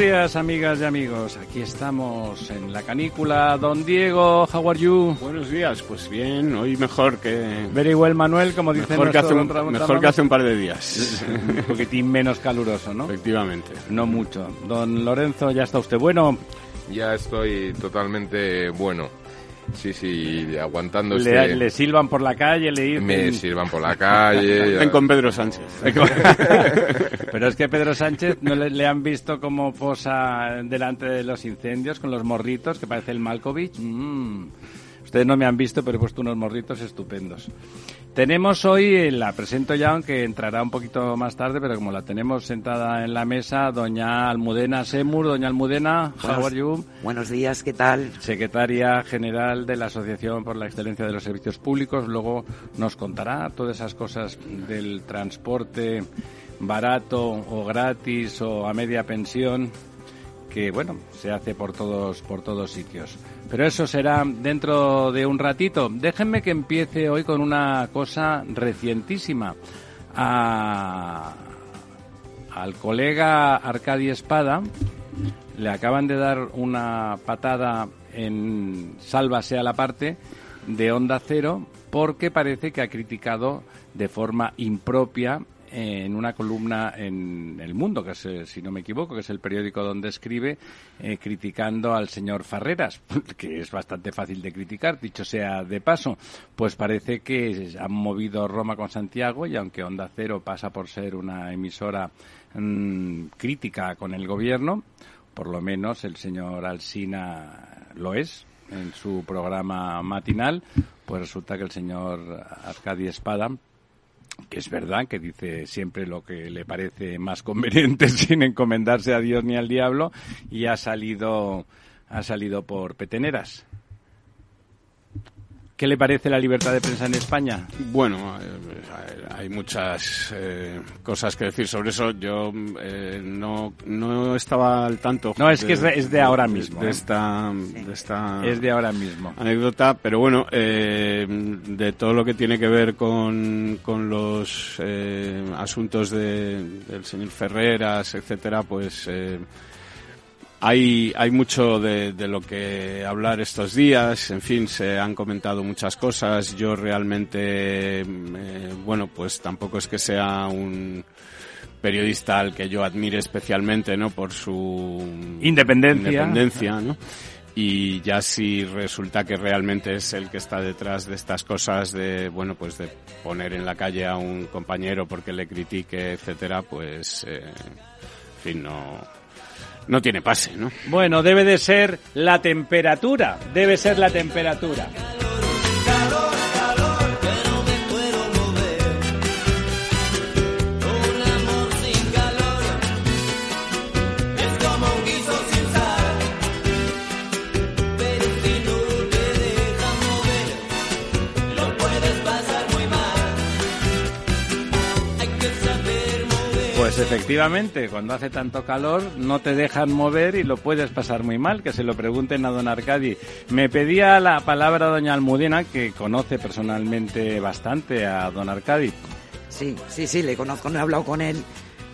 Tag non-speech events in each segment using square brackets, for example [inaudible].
Días, amigas y amigos. Aquí estamos en la canícula. Don Diego, how are you? Buenos días, pues bien, hoy mejor que... Very well, Manuel, como dice Mejor, que hace, un, mejor que hace un par de días. [laughs] un poquitín menos caluroso, ¿no? Efectivamente. No mucho. Don Lorenzo, ¿ya está usted bueno? Ya estoy totalmente bueno. Sí, sí, aguantando Le, este... le silban por la calle, le dicen... Me sirvan por la calle. [laughs] Ven con Pedro Sánchez. [laughs] Pero es que Pedro Sánchez no le, le han visto como posa delante de los incendios con los morritos, que parece el Malkovich. Mm. Ustedes no me han visto, pero he puesto unos morritos estupendos. Tenemos hoy, la presento ya, aunque entrará un poquito más tarde, pero como la tenemos sentada en la mesa, doña Almudena Semur. Doña Almudena, how Buenos- are you? Buenos días, ¿qué tal? secretaria general de la Asociación por la Excelencia de los Servicios Públicos. Luego nos contará todas esas cosas del transporte barato o gratis o a media pensión que bueno se hace por todos por todos sitios. Pero eso será dentro de un ratito. Déjenme que empiece hoy con una cosa recientísima. A- al colega Arcadi Espada le acaban de dar una patada en Sálvase a la parte de Onda Cero porque parece que ha criticado de forma impropia en una columna en El Mundo, que es, eh, si no me equivoco, que es el periódico donde escribe, eh, criticando al señor Farreras, [laughs] que es bastante fácil de criticar, dicho sea de paso. Pues parece que han movido Roma con Santiago y aunque Onda Cero pasa por ser una emisora mm, crítica con el gobierno, por lo menos el señor Alsina lo es en su programa matinal, pues resulta que el señor Arcadi Espada que es verdad que dice siempre lo que le parece más conveniente [laughs] sin encomendarse a Dios ni al diablo y ha salido ha salido por peteneras. ¿Qué le parece la libertad de prensa en España? Bueno, eh, hay muchas eh, cosas que decir sobre eso. Yo eh, no, no estaba al tanto. No, es que es de- es de ahora mismo, De ¿eh? esta, de esta Es de ahora mismo. anécdota, pero bueno, eh, de todo lo que tiene que ver con, con los eh, asuntos de, del señor Ferreras, etcétera, pues eh, hay, hay mucho de, de lo que hablar estos días. En fin, se han comentado muchas cosas. Yo realmente, eh, bueno, pues tampoco es que sea un periodista al que yo admire especialmente, ¿no? Por su Independencia. independencia, ¿no? Y ya si resulta que realmente es el que está detrás de estas cosas de, bueno, pues de poner en la calle a un compañero porque le critique, etcétera, pues, eh, en fin, no, no tiene pase, ¿no? Bueno, debe de ser la temperatura, debe ser la temperatura. Efectivamente, cuando hace tanto calor no te dejan mover y lo puedes pasar muy mal, que se lo pregunten a don Arcadi. Me pedía la palabra doña Almudena, que conoce personalmente bastante a don Arcadi. Sí, sí, sí, le conozco, no he hablado con él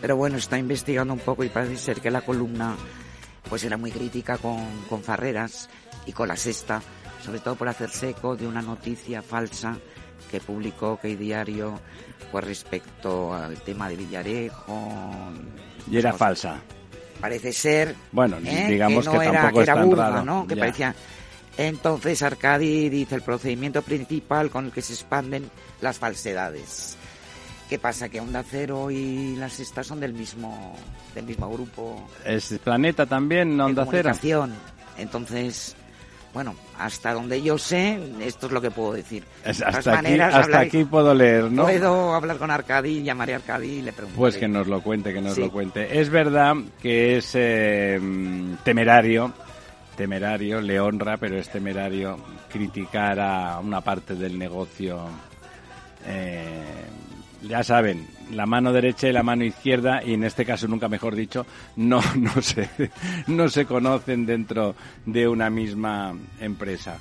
Pero bueno, está investigando un poco y parece ser que la columna pues era muy crítica con, con Farreras y con la sexta, sobre todo por hacerse eco de una noticia falsa que publicó que Diario pues respecto al tema de Villarejo. Y era falsa. Parece ser. Bueno, ¿eh? digamos que, no que era, tampoco que era es tan burda, raro. ¿no? Que Ya. parecía. Entonces Arcadi dice el procedimiento principal con el que se expanden las falsedades. ¿Qué pasa? Que Onda Cero y la Sexta son del mismo, del mismo grupo Es Planeta también, Onda Cero. Entonces, bueno, hasta donde yo sé, esto es lo que puedo decir. Es- De todas hasta aquí, hasta puedo leer, ¿no? Puedo hablar con Arcadi, llamaré a Arcadi y le preguntaré. Pues que nos lo cuente, que nos Sí. lo cuente. Es verdad que es eh, temerario, temerario, le honra, pero es temerario criticar a una parte del negocio. eh, ya saben, la mano derecha y la mano izquierda, y en este caso nunca mejor dicho, no, [laughs] no, se, no se conocen dentro de una misma empresa.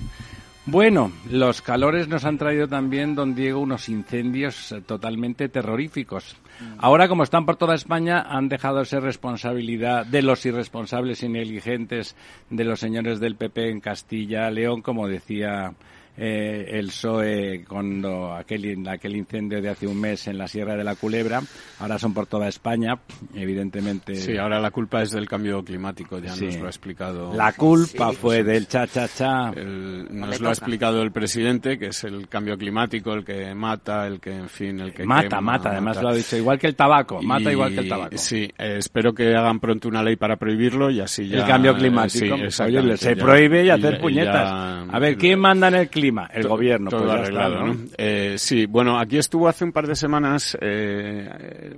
Bueno, los calores nos han traído también, don Diego, unos incendios eh, totalmente terroríficos. Ahora, como están por toda España, han dejado de ser responsabilidad de los irresponsables y negligentes de los señores del PP en Castilla, León, como decía eh, el PSOE cuando aquel, aquel incendio de hace un mes en la Sierra de la Culebra. Ahora son por toda España, evidentemente. Sí, ahora la culpa es del cambio climático, ya Sí. nos lo ha explicado. La culpa Sí, fue pues, del cha-cha-cha. nos lo ha explicado el presidente, que es el cambio climático, el que mata, el que, en fin, el que Mata, quema, mata, además mata. lo ha dicho. Igual que el tabaco, mata Y- igual que el tabaco. Sí, eh, espero que hagan pronto una ley para prohibirlo y así ya... el cambio eh, climático. sí, Oye, se ya- prohíbe y hacer ya- puñetas. ya- a ver, ¿quién manda en el clima? El To- gobierno. Todo pues arreglado, está, ¿no? Eh, sí, bueno, aquí estuvo hace un par de semanas eh,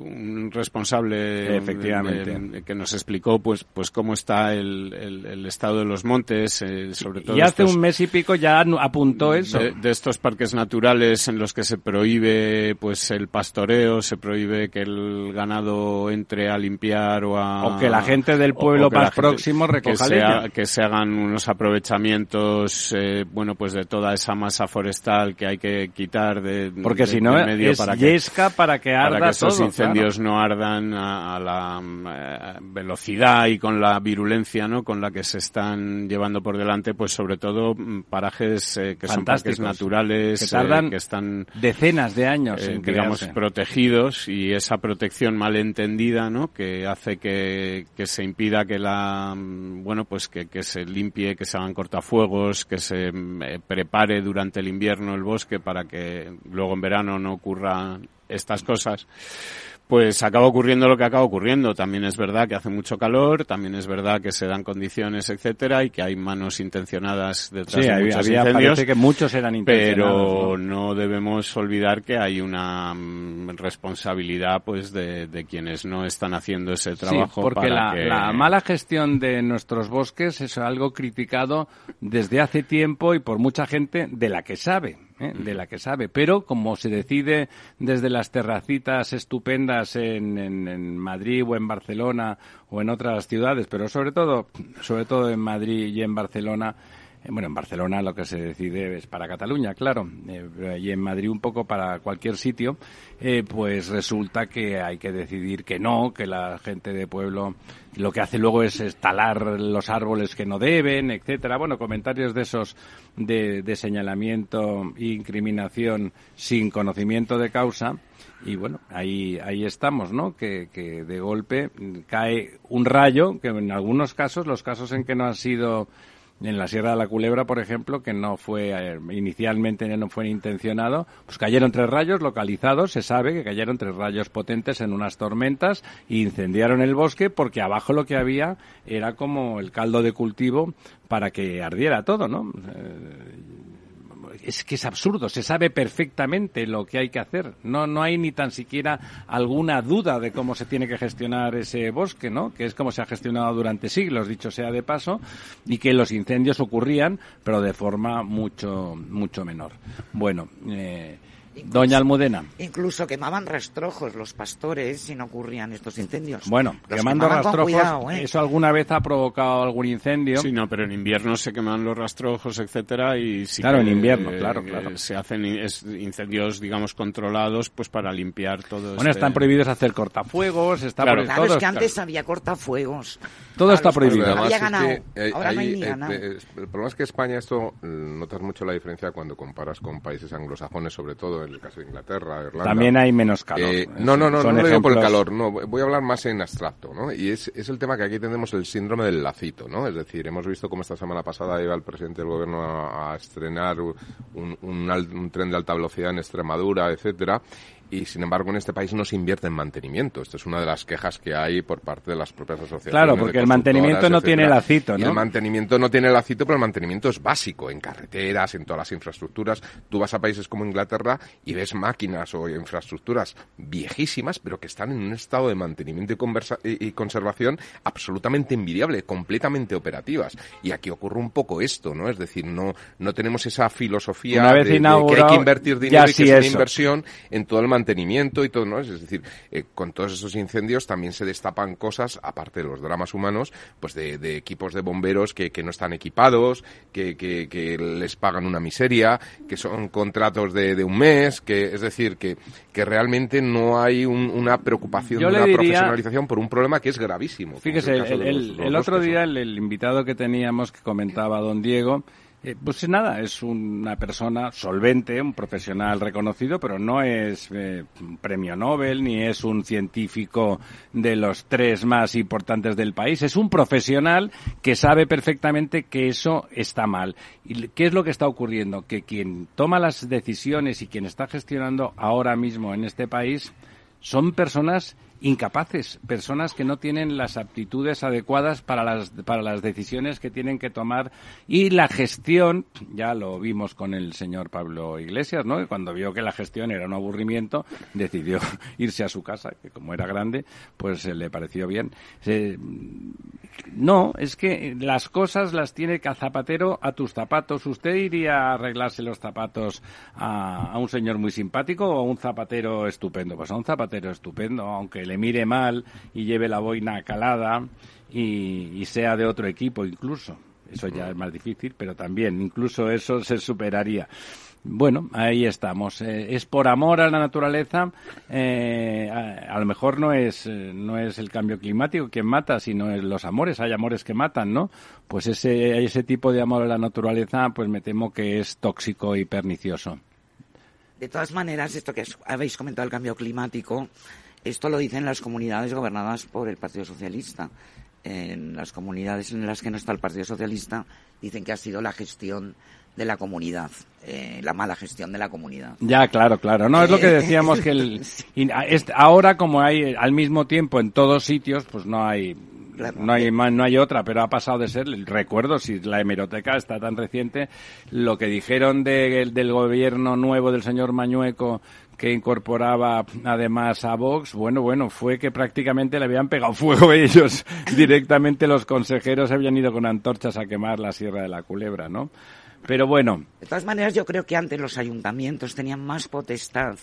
un responsable Efectivamente. eh, que nos explicó pues pues cómo está el, el- el estado de los montes, eh, sobre todo Y hace estos- un mes y pico ya apuntó eso. de, de estos parques naturales en los que se prohíbe pues el pastoreo, se prohíbe que el ganado entre a limpiar o a O que la gente del pueblo que más próximo recoja que se, leña. ha- que se hagan unos aprovechamientos eh, bueno pues de toda esa masa forestal que hay que quitar de Porque de- si no, medio es para que yesca para que arda para que esos incendios no ardan a, a la mm, eh, velocidad y con la virulencia ¿no? con la que se están llevando por delante, pues sobre todo mm, parajes eh, que son parques naturales, que tardan eh, que están Decenas de años en digamos crearse. protegidos y esa protección mal entendida ¿no? que hace que, que se impida que la mm, bueno pues que, que se limpie que se hagan cortafuegos que se prepare durante el invierno el bosque para que luego en verano no ocurran estas cosas pues acaba ocurriendo lo que acaba ocurriendo. También es verdad que hace mucho calor, también es verdad que se dan condiciones, etcétera, y que hay manos intencionadas detrás Sí, de muchos había- incendios parece que muchos eran intencionados. pero ¿no? no debemos olvidar que hay una mm, responsabilidad pues de, de quienes no están haciendo ese trabajo Sí, porque para la, que- la mala gestión de nuestros bosques es algo criticado desde hace tiempo y por mucha gente de la que sabe, ¿eh? de la que sabe. Pero como se decide desde las terracitas estupendas en, en- en Madrid o en Barcelona o en otras ciudades, pero sobre todo, sobre todo en Madrid y en Barcelona, bueno, en Barcelona lo que se decide es para Cataluña, claro, eh, y en Madrid un poco para cualquier sitio, eh, pues resulta que hay que decidir que no, que la gente de pueblo lo que hace luego es talar los árboles que no deben, etcétera. Bueno, comentarios de esos de, de señalamiento e incriminación sin conocimiento de causa. Y bueno, ahí, ahí estamos, ¿no? Que de golpe cae un rayo, que en algunos casos, los casos en que no han sido en la Sierra de la Culebra, por ejemplo, que no fue eh, inicialmente no fue intencionado, pues cayeron tres rayos localizados, se sabe que cayeron tres rayos potentes en unas tormentas e incendiaron el bosque porque abajo lo que había era como el caldo de cultivo para que ardiera todo, ¿no? Eh, es que es absurdo, se sabe perfectamente lo que hay que hacer. No, no hay ni tan siquiera alguna duda de cómo se tiene que gestionar ese bosque, ¿no? Que es como se ha gestionado durante siglos, dicho sea de paso, y que los incendios ocurrían, pero de forma mucho, mucho menor. Bueno, eh, Doña Almudena. Incluso quemaban rastrojos los pastores si no ocurrían estos incendios. Bueno, Los quemando rastrojos, cuidado, ¿eh? ¿eso alguna vez ha provocado algún incendio? Sí, no, pero en invierno se queman los rastrojos, etcétera, y sí Claro, que, en invierno, eh, claro, claro. se hacen incendios, digamos, controlados, pues para limpiar todo. Bueno, este- están prohibidos hacer cortafuegos, está Claro. Claro, todo es que está- antes había cortafuegos. Todo está prohibido. Pero Había además ganado. es que, eh, Ahora no hay ni eh, ganado. eh, el problema es que España esto eh, notas mucho la diferencia cuando comparas con países anglosajones, sobre todo en el caso de Inglaterra, Irlanda. También hay menos calor. Eh, no, no, no, son no lo digo por el calor, no, voy a hablar más en abstracto, ¿no? Y es, es el tema que aquí tenemos el síndrome del lacito, ¿no? Es decir, hemos visto cómo esta semana pasada iba el presidente del gobierno a, a estrenar un, un al- un tren de alta velocidad en Extremadura, etcétera, y sin embargo en este país no se invierte en mantenimiento. Esta es una de las quejas que hay por parte de las propias asociaciones. Claro, de porque el mantenimiento no tiene etcétera. lacito, Y ¿no? el mantenimiento no tiene lacito, pero el mantenimiento es básico en carreteras, en todas las infraestructuras. Tú vas a países como Inglaterra y ves máquinas o infraestructuras viejísimas, pero que están en un estado de mantenimiento y, conversa- y- conservación absolutamente envidiable, completamente operativas. Y aquí ocurre un poco esto, ¿no? Es decir, no, no tenemos esa filosofía de, de que hay que invertir dinero y que sí es una inversión en todo el mantenimiento y todo, ¿no? Es decir, eh, con todos esos incendios también se destapan cosas, aparte de los dramas humanos, pues de, de equipos de bomberos que, que no están equipados, que, que, que les pagan una miseria, que son contratos de, de un mes, que es decir, que, que realmente no hay un- una preocupación Yo de una diría- profesionalización por un problema que es gravísimo. Fíjese, el otro día el invitado que teníamos que comentaba don Diego, eh, pues nada, es una persona solvente, un profesional reconocido, pero no es eh, un premio Nobel ni es un científico de los tres más importantes del país. Es un profesional que sabe perfectamente que eso está mal. ¿Y qué es lo que está ocurriendo? Que quien toma las decisiones y quien está gestionando ahora mismo en este país son personas incapaces, personas que no tienen las aptitudes adecuadas para las, para las decisiones que tienen que tomar y la gestión, ya lo vimos con el señor Pablo Iglesias, ¿no? Cuando vio que la gestión era un aburrimiento, [laughs] decidió [laughs] irse a su casa, que como era grande, pues eh, le pareció bien. Se- no, es que las cosas las tiene que a zapatero a tus zapatos. ¿Usted iría a arreglarse los zapatos a, a un señor muy simpático o a un zapatero estupendo? Pues a un zapatero estupendo, aunque le mire mal y lleve la boina calada y, sea de otro equipo incluso. Eso ya es más difícil, pero también incluso eso se superaría. Bueno, ahí estamos. Eh, es por amor a la naturaleza. eh, a, a lo mejor no es eh, no es el cambio climático quien mata, sino es los amores. Hay amores que matan, ¿no? Pues ese ese tipo de amor a la naturaleza, pues me temo que es tóxico y pernicioso. De todas maneras, esto que habéis comentado, el cambio climático, esto lo dicen las comunidades gobernadas por el Partido Socialista. En las comunidades en las que no está el Partido Socialista, dicen que ha sido la gestión de la comunidad, eh, la mala gestión de la comunidad. Ya, claro, claro. No, es lo que decíamos que el, [laughs] ahora como hay al mismo tiempo en todos sitios, pues no hay no hay ma- no hay otra, pero ha pasado de ser, recuerdo si la hemeroteca está tan reciente, lo que dijeron de- del gobierno nuevo del señor Mañueco que incorporaba además a Vox, bueno, bueno, fue que prácticamente le habían pegado fuego ellos. [laughs] Directamente los consejeros habían ido con antorchas a quemar la Sierra de la Culebra, ¿no? Pero bueno, De todas maneras, yo creo que antes los ayuntamientos tenían más potestad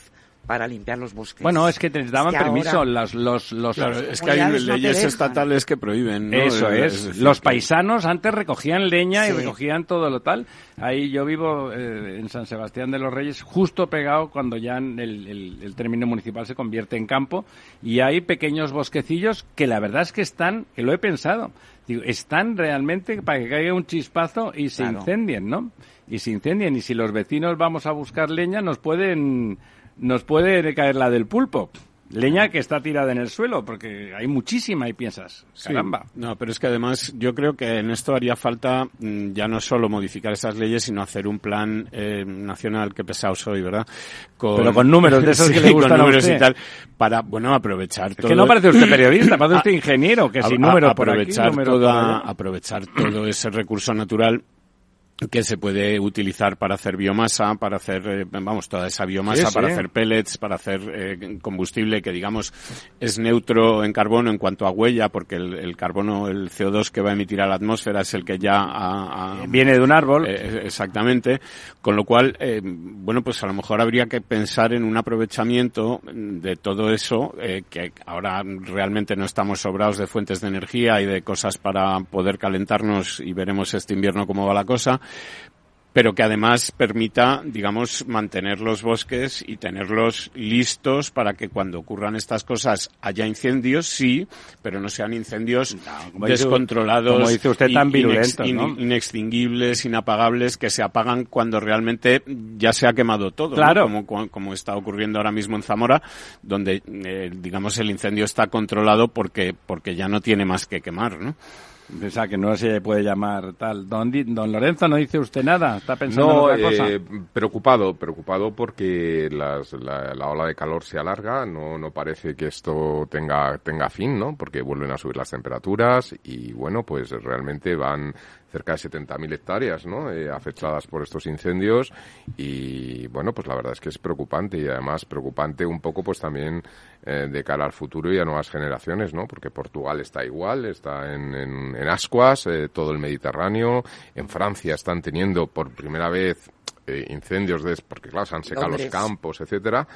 para limpiar los bosques. Bueno, es que te daban Es que permiso ahora- los los los Claro, es que hay no leyes estatales que prohíben. ¿no? Eso es. decir, Los que- paisanos antes recogían leña y recogían todo lo tal. Ahí yo vivo eh, en San Sebastián de los Reyes, justo pegado cuando ya el, el- el término municipal se convierte en campo y hay pequeños bosquecillos que la verdad es que están, que lo he pensado, digo, están realmente para que caiga un chispazo y se Claro. incendien, ¿no? Y se incendien y si los vecinos vamos a buscar leña nos pueden nos puede caer la del pulpo. Leña que está tirada en el suelo, porque hay muchísima y piensas, Sí. caramba. No, pero es que además yo creo que en esto haría falta mm, ya no solo modificar esas leyes, sino hacer un plan eh, nacional, que pesado soy, ¿verdad? Pero con números de [laughs] esos que le gustan con a números usted. y tal, para, bueno, aprovechar Es todo. que no parece usted periodista, parece [coughs] usted ingeniero, que sin números por aquí, aprovechar por allá. aprovechar todo ese recurso natural que se puede utilizar para hacer biomasa, para hacer, eh, vamos, toda esa biomasa, para hacer pellets, para hacer eh, combustible que, digamos, es neutro en carbono en cuanto a huella, porque el, carbono, el CO2 que va a emitir a la atmósfera es el que ya viene de un árbol. Eh, exactamente. Con lo cual, bueno, pues a lo mejor habría que pensar en un aprovechamiento de todo eso, que ahora realmente no estamos sobrados de fuentes de energía y de cosas para poder calentarnos y veremos este invierno cómo va la cosa pero que además permita, digamos, mantener los bosques y tenerlos listos para que cuando ocurran estas cosas haya incendios, sí, pero no sean incendios descontrolados, como dice usted, tan inextinguibles, inapagables, que se apagan cuando realmente ya se ha quemado todo, claro. como, como está ocurriendo ahora mismo en Zamora, donde, eh, digamos, el incendio está controlado porque, porque ya no tiene más que quemar, ¿no? O que no se puede llamar tal. Don, don Lorenzo, ¿no dice usted nada? ¿Está pensando en otra cosa? Eh, preocupado, preocupado porque la, ola de calor se alarga. No, no parece que esto tenga, tenga fin, ¿no? Porque vuelven a subir las temperaturas y, bueno, pues realmente van cerca de 70.000 hectáreas ¿no? Eh, afectadas por estos incendios y bueno pues la verdad es que es preocupante y además preocupante un poco pues también eh, de cara al futuro y a nuevas generaciones ¿no? porque Portugal está igual está en, en, ascuas eh, todo el Mediterráneo en Francia están teniendo por primera vez incendios de, porque claro se han secado los campos etcétera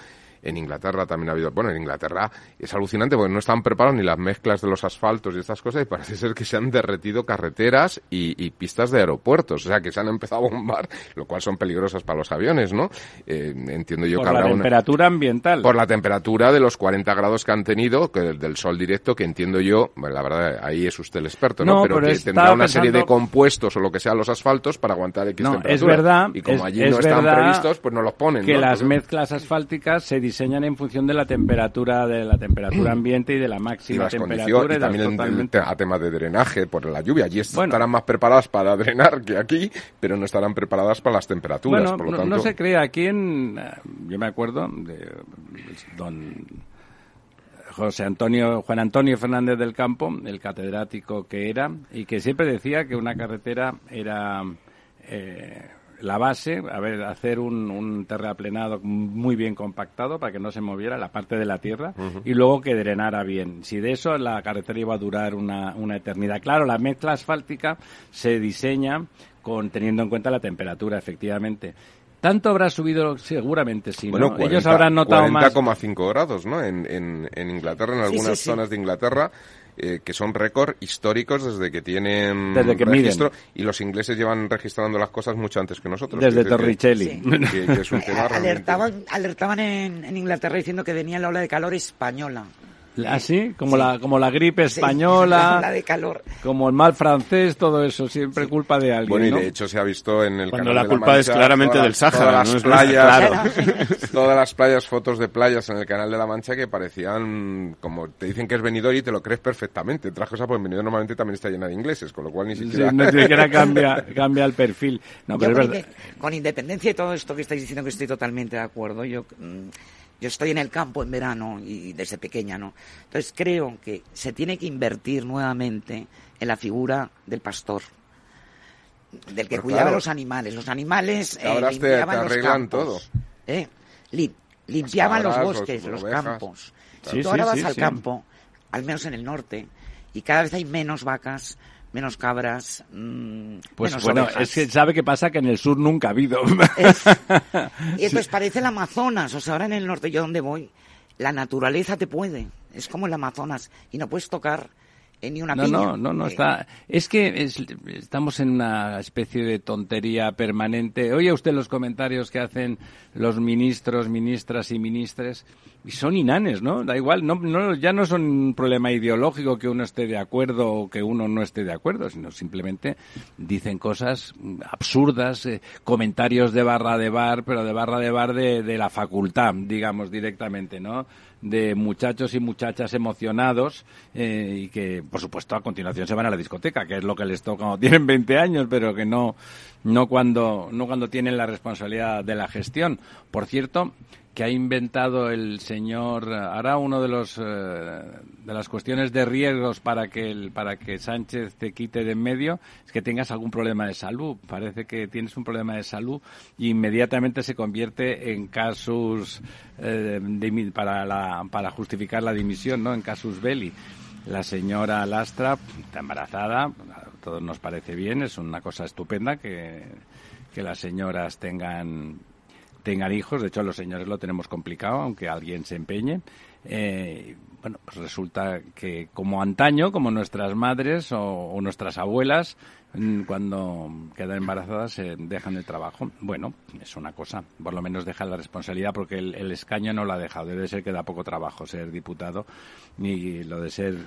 en Inglaterra también ha habido, bueno, en Inglaterra es alucinante porque no están preparados ni las mezclas de los asfaltos y estas cosas y parece ser que se han derretido carreteras y, pistas de aeropuertos, o sea que se han empezado a bombar, lo cual son peligrosas para los aviones, ¿no? Eh, entiendo yo por que la temperatura ambiental. Por la temperatura de los 40 grados que han tenido, que del sol directo, que entiendo yo, bueno, la verdad, ahí es usted el experto, ¿no? pero, que tendrá una serie de compuestos o lo que sea los asfaltos para aguantar X no, temperatura. Es verdad. Y como allí no están previstos, pues no los ponen. Que las mezclas asfálticas se diseñan en función de la temperatura de la temperatura ambiente y de la máxima temperatura y, también a tema de drenaje por la lluvia. Allí estarán más preparadas para drenar que aquí pero no estarán preparadas para las temperaturas por lo no, se cree aquí en yo me acuerdo de don José Antonio, Juan Antonio Fernández del Campo, el catedrático que era, y que siempre decía que una carretera era eh, la base, a ver, hacer un, un, terraplenado muy bien compactado para que no se moviera la parte de la tierra y luego que drenara bien. Si de eso la carretera iba a durar una, una eternidad. Claro, la mezcla asfáltica se diseña con teniendo en cuenta la temperatura, efectivamente. ¿Tanto habrá subido? Seguramente sí, ¿no? Ellos habrán notado 40, más... 40,5 grados, ¿no? En, en, en, Inglaterra, en algunas zonas de Inglaterra, eh, que son récord históricos desde que tienen desde que registro y los ingleses llevan registrando las cosas mucho antes que nosotros. Desde Torricelli. [laughs] alertaban, alertaban en, en Inglaterra diciendo que venía la ola de calor española. Así, ¿Ah, como la como la gripe española, [laughs] la de calor. como el mal francés, todo eso siempre culpa de alguien. Bueno, y de hecho se ha visto en el Cuando la culpa es claramente del Sáhara, todas las playas, [laughs] todas las playas, fotos de playas en el canal de la Mancha que parecían como te dicen que es venidor y te lo crees perfectamente. Otras cosas, pues venidor normalmente también está llena de ingleses, con lo cual ni siquiera sí, ni siquiera [laughs] cambia cambia el perfil. No, pero con, con independencia de todo esto que estáis diciendo que estoy totalmente de acuerdo, yo mm, yo estoy en el campo en verano y desde pequeña, ¿no? Entonces creo que se tiene que invertir nuevamente en la figura del pastor, del que cuidaba los animales. Los animales eh, limpiaban los campos. ¿eh? limpiaban los, bosques, los, campos. Si tú ahora vas al campo, al menos en el norte, y cada vez hay menos vacas, menos cabras. Mmm, pues bueno, es que sabe qué pasa que en el sur nunca ha habido. [laughs] y entonces parece el Amazonas, o sea, ahora en el norte yo donde voy, la naturaleza te puede, es como el Amazonas, y no puedes tocar ni una no, No, no, no, está. Es que estamos en una especie de tontería permanente. Oye usted los comentarios que hacen los ministros, ministras y ministres y son inanes, ¿no? Da igual, no, no, ya no son un problema ideológico que uno esté de acuerdo o que uno no esté de acuerdo, sino simplemente dicen cosas absurdas, eh, comentarios de barra de bar, pero de barra de bar de, de la facultad, digamos directamente, ¿no? de muchachos y muchachas emocionados eh, y que, por supuesto, a continuación se van a la discoteca, que es lo que les toca cuando [laughs] tienen 20 años, pero que no, no, cuando, no cuando tienen la responsabilidad de la gestión. Por cierto, que ha inventado el señor ahora uno de los eh, de las cuestiones de riesgos para que el, para que Sánchez te quite de en medio es que tengas algún problema de salud. Parece que tienes un problema de salud y inmediatamente se convierte en casus eh, para la, para justificar la dimisión no en casus belli. La señora Lastra está embarazada a todos nos parece bien es una cosa estupenda que que las señoras tengan tengan hijos. De hecho, los señores lo tenemos complicado, aunque alguien se empeñe. Eh, bueno, pues resulta que como antaño, como nuestras madres o, nuestras abuelas, mm, cuando quedan embarazadas se dejan el trabajo. Bueno, es una cosa, por lo menos deja la responsabilidad porque el, el escaño no lo ha dejado. Debe ser que da poco trabajo ser diputado y lo de ser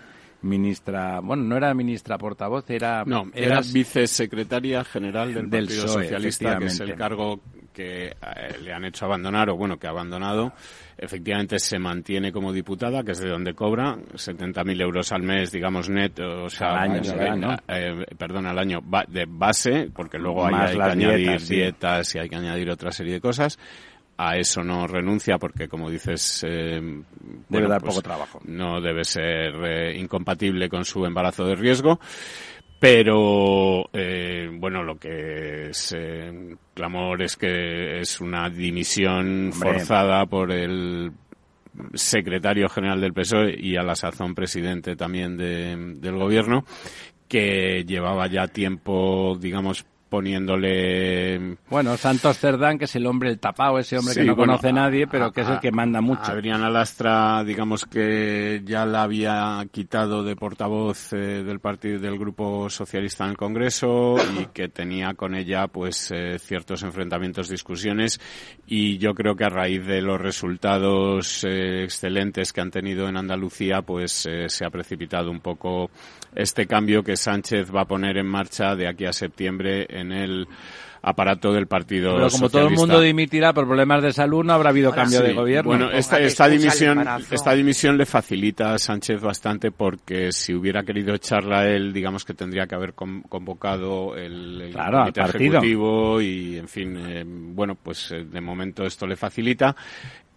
ministra, bueno, no era ministra portavoz, era... No, era, vicesecretaria general del, Partido Socialista, que es el cargo que eh, le han hecho abandonar, o bueno, que ha abandonado. Efectivamente se mantiene como diputada, que es de donde cobra 70.000 euros al mes, digamos, net, o sea, al año, eh, perdón, al año de base, porque luego hay, que añadir dietas y hay que añadir otra serie de cosas a eso no renuncia porque, como dices, eh, debe dar pues poco trabajo. No debe ser eh, incompatible con su embarazo de riesgo. Pero, eh, bueno, lo que es clamor es que es una dimisión forzada por el secretario general del PSOE y a la sazón presidente también del gobierno, que llevaba ya tiempo, digamos, poniéndole... Bueno, Santos Cerdán, que es el hombre, el tapado, ese hombre que no conoce nadie, pero que es el que manda mucho. Adrián Alastra, digamos que ya la había quitado de portavoz eh, del partido del Grupo Socialista en el Congreso y que tenía con ella pues eh, ciertos enfrentamientos, discusiones y yo creo que a raíz de los resultados eh, excelentes que han tenido en Andalucía pues se ha precipitado un poco este cambio que Sánchez va a poner en marcha de aquí a septiembre en el aparato del Partido Pero como todo el mundo dimitirá por problemas de salud, no habrá habido cambio de gobierno. Bueno, esta, esta dimisión, esta dimisión le facilita a Sánchez bastante porque si hubiera querido echarla él, digamos que tendría que haber convocado el, el ejecutivo y, en fin, eh, bueno, pues eh, de momento esto le facilita.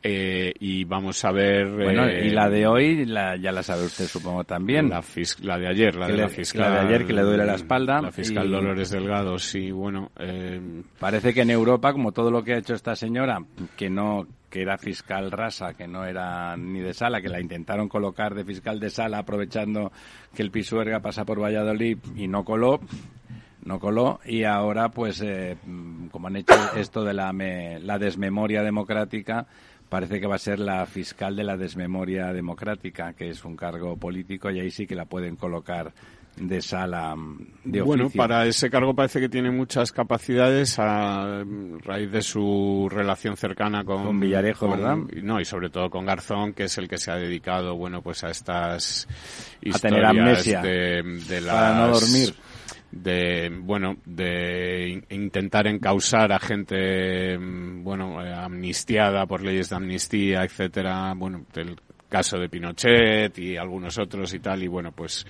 Eh, y vamos a ver. Bueno, y la de hoy, la, ya la sabe usted, supongo también. La, la de ayer, la de la fiscal. La de ayer que le duele la espalda. La fiscal Dolores Delgado, sí, bueno. Eh, Parece que en Europa, como todo lo que ha hecho esta señora, que no que era fiscal rasa, que no era ni de sala, que la intentaron colocar de fiscal de sala aprovechando que el Pisuerga pasa por Valladolid y no coló, no coló y ahora pues eh, como han hecho esto de la, la desmemoria democrática parece que va a ser la fiscal de la desmemoria democrática, que es un cargo político y ahí sí que la pueden colocar de sala mm, de oficio. Bueno, para ese cargo parece que tiene muchas capacidades a raíz de su relación cercana con, Villarejo, ¿verdad? No, y sobre todo con Garzón, que es el que se ha dedicado, bueno, pues a estas historias a tener amnesia de, de las, para no dormir de bueno de intentar encausar a gente mm, bueno eh, amnistiada por leyes de amnistía etcétera. Bueno del caso de Pinochet y algunos otros y tal. Y bueno pues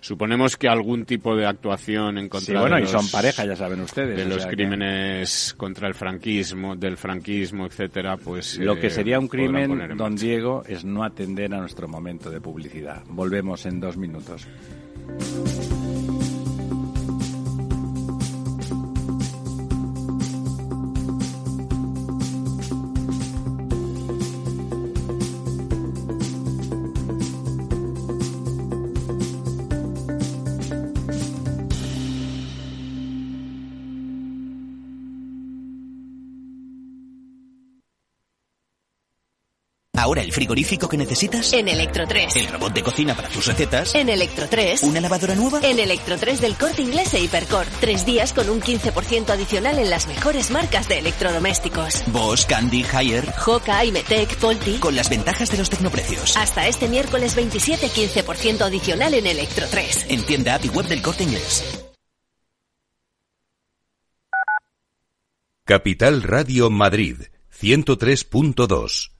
suponemos que algún tipo de actuación en contra sí, bueno, de y son pareja ya saben ustedes de los crímenes contra el franquismo del franquismo etcétera pues lo que eh, sería un crimen don Diego es no atender a nuestro momento de publicidad. Volvemos en dos minutos Ahora el frigorífico que necesitas. En Electro 3. El robot de cocina para tus recetas. En Electro 3. ¿Una lavadora nueva? En Electro 3 del corte inglés e Hipercore. Tres días con un 15% adicional en las mejores marcas de electrodomésticos. Bosch, Candy, Haier. Joca, Imetec, Polti. Con las ventajas de los tecnoprecios. Hasta este miércoles 27, 15% adicional en Electro 3. En tienda app y web del corte inglés. Capital Radio Madrid, 103.2.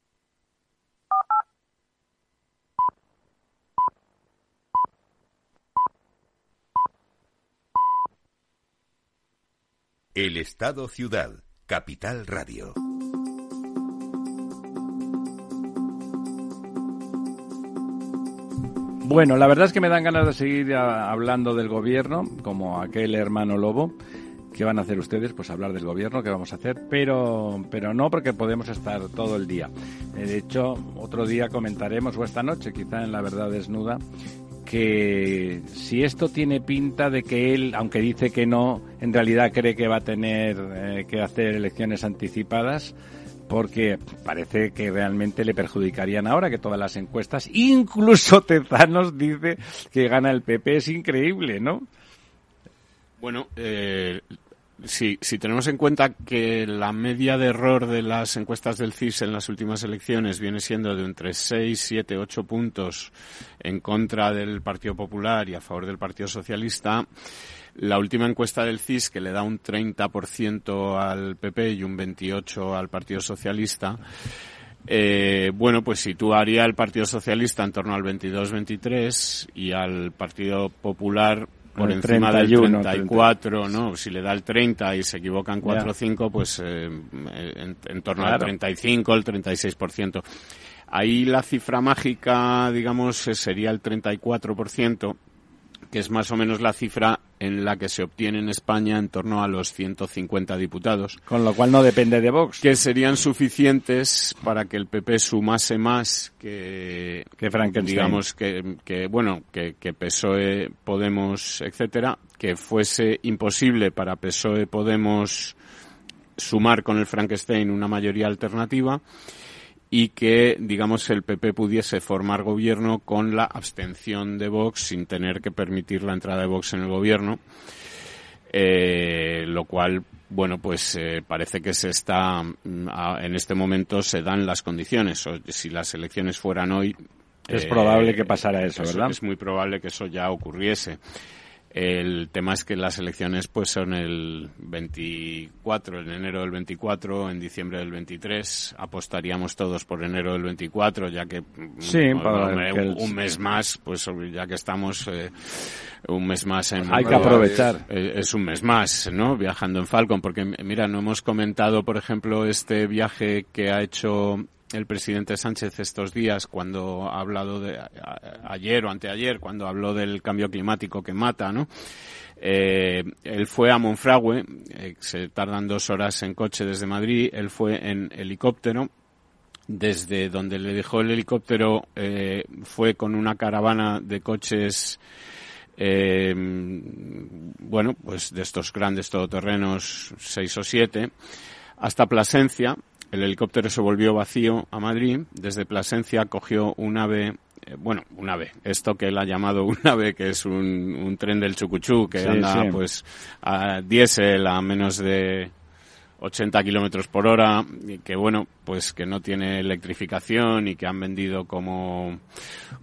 El Estado Ciudad, Capital Radio. Bueno, la verdad es que me dan ganas de seguir hablando del gobierno, como aquel hermano lobo. ¿Qué van a hacer ustedes? Pues hablar del gobierno, ¿qué vamos a hacer? Pero, pero no porque podemos estar todo el día. De hecho, otro día comentaremos, o esta noche, quizá en La Verdad Desnuda, que si esto tiene pinta de que él, aunque dice que no, en realidad cree que va a tener eh, que hacer elecciones anticipadas, porque parece que realmente le perjudicarían ahora que todas las encuestas, incluso Tezanos dice que gana el PP, es increíble, ¿no? Bueno, eh, si, si tenemos en cuenta que la media de error de las encuestas del CIS en las últimas elecciones viene siendo de entre 6, 7, 8 puntos en contra del Partido Popular y a favor del Partido Socialista, la última encuesta del CIS, que le da un 30% al PP y un 28% al Partido Socialista, eh, bueno, pues situaría al Partido Socialista en torno al 22-23 y al Partido Popular por encima del 34, ¿no? Si le da el 30 y se equivocan 4 o 5, pues eh, en, torno al 35, el 36%. Ahí la cifra mágica, digamos, sería el 34%, que es más o menos la cifra en la que se obtiene en España en torno a los 150 diputados. Con lo cual no depende de Vox. Que serían suficientes para que el PP sumase más que, que Frankenstein. Digamos que, que bueno, que, que PSOE, Podemos, etcétera, que fuese imposible para PSOE, Podemos sumar con el Frankenstein una mayoría alternativa y que, digamos, el PP pudiese formar gobierno con la abstención de Vox sin tener que permitir la entrada de Vox en el gobierno, eh, lo cual, bueno, pues eh, parece que se está, mm, en este momento se dan las condiciones. O, si las elecciones fueran hoy. Es probable que pasara eso, ¿verdad? Es muy probable que eso ya ocurriese. El tema es que las elecciones pues son el 24, en enero del 24, en diciembre del 23. Apostaríamos todos por enero del 24, ya que, sí, un, mes más, pues ya que estamos eh, un mes más en... Hay que aprovechar. Es, es, un mes más, ¿no? Viajando en Falcon, porque mira, no hemos comentado, por ejemplo, este viaje que ha hecho el presidente Sánchez estos días cuando ha hablado de ayer o anteayer cuando habló del cambio climático que mata, ¿no? Eh, él fue a Monfragüe, eh, se tardan dos horas en coche desde Madrid, él fue en helicóptero, desde donde le dejó el helicóptero eh, fue con una caravana de coches eh, bueno, pues de estos grandes todoterrenos, seis o siete, hasta Plasencia, el helicóptero se volvió vacío a Madrid. Desde Plasencia cogió un ave, eh, bueno, un ave, esto que él ha llamado un ave, que es un, tren del Chucuchú, que anda pues a diésel a menos de 80 kilómetros por hora, y que bueno, pues que no tiene electrificación y que han vendido como,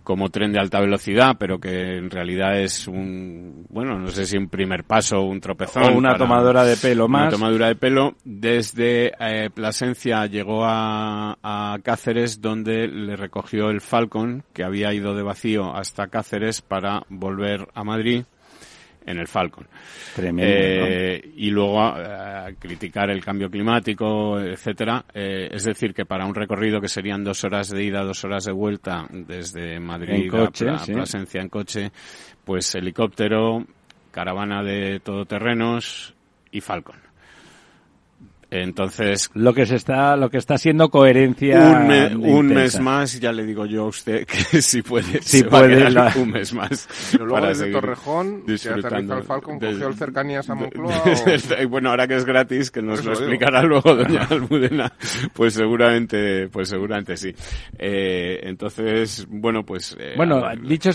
como tren de alta velocidad, pero que en realidad es un, bueno, no sé si un primer paso o un tropezón. O una tomadora de pelo más. Una tomadura de pelo. Desde eh, Plasencia llegó a, a Cáceres, donde le recogió el Falcon, que había ido de vacío hasta Cáceres para volver a Madrid en el Falcon. Eh, y luego eh, criticar el cambio climático, etcétera. Eh, es decir, que para un recorrido que serían dos horas de ida, dos horas de vuelta desde Madrid coche, a, Plasencia en coche, pues helicóptero, caravana de todoterrenos y Falcon. Entonces, lo que se está, lo que está siendo coherencia. Un, me- un mes más, ya le digo yo a usted que [laughs] si puede, Si se va a puede, la- un mes más. Pero luego para desde Torrejón, disfrutando aterriza el Falcon, de- cogió el cercanías a de- Moncloa. de- bueno, ahora que es gratis, que nos Eso lo digo. explicará luego doña Almudena, pues seguramente, pues seguramente sí. Eh, entonces, bueno, pues... eh, Bueno, a dicho,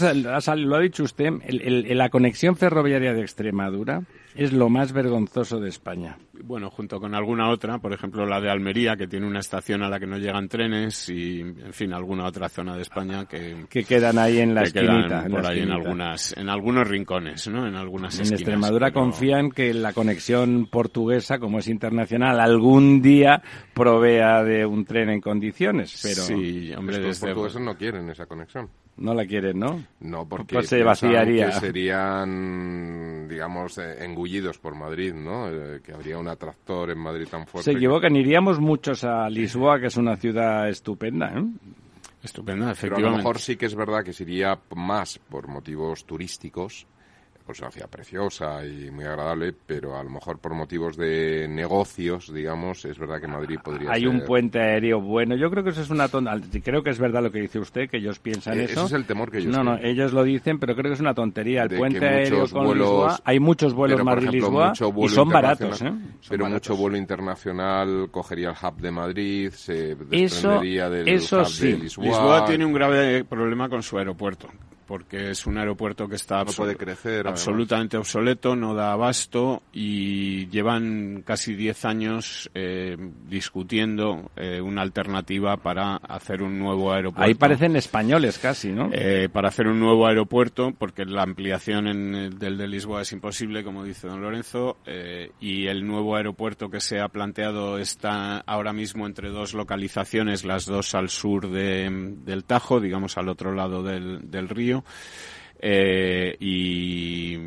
lo ha dicho usted, el- el- la conexión ferroviaria de Extremadura es lo más vergonzoso de España. bueno, junto con alguna otra, por ejemplo la de Almería, que tiene una estación a la que no llegan trenes y, en fin, alguna otra zona de España que, Que quedan ahí en la que quedan esquinita. en la por ahí en algunas, en algunos rincones, ¿no? En algunas En. Extremadura pero- confían que la conexión portuguesa, como es internacional, algún día provea de un tren en condiciones, pero Sí, hombre, desde... portugueses no quieren esa conexión. No la quieren, ¿no? No, porque Pues se vaciaría. que serían, digamos, eh, engullidos por Madrid, ¿no? Eh, que habría un atractor en Madrid tan fuerte. Se que- equivocan, iríamos muchos a Lisboa, que es una ciudad estupenda, ¿eh? Estupenda, Pero a efectivamente. lo mejor sí que es verdad que sería más por motivos turísticos, pues una ciudad preciosa y muy agradable, pero a lo mejor por motivos de negocios, digamos, es verdad que Madrid podría Hay ser... un puente aéreo bueno. Yo creo que eso es una tontería. Creo que es verdad lo que dice usted, que ellos piensan Eh, eso. ese es el temor que ellos No, no, tienen. ellos lo dicen, pero creo que es una tontería. El De puente aéreo con vuelos- Lisboa, hay muchos vuelos Madrid-Lisboa y son baratos, ¿eh? Son Pero baratos. mucho vuelo internacional cogería el hub de Madrid, se Eso- desprendería del eso hub sí. de Lisboa. Lisboa tiene un grave problema con su aeropuerto, porque es un aeropuerto que está No puede crecer, además. absolutamente obsoleto, no da abasto y llevan casi 10 años eh, discutiendo eh, una alternativa para hacer un nuevo aeropuerto. Ahí parecen españoles casi, ¿no? Eh, para hacer un nuevo aeropuerto, porque la ampliación en el del de Lisboa es imposible, como dice don Lorenzo, eh, y el nuevo aeropuerto que se ha planteado está ahora mismo entre dos localizaciones, las dos al sur de- del Tajo, digamos al otro lado del, del río. Eh, y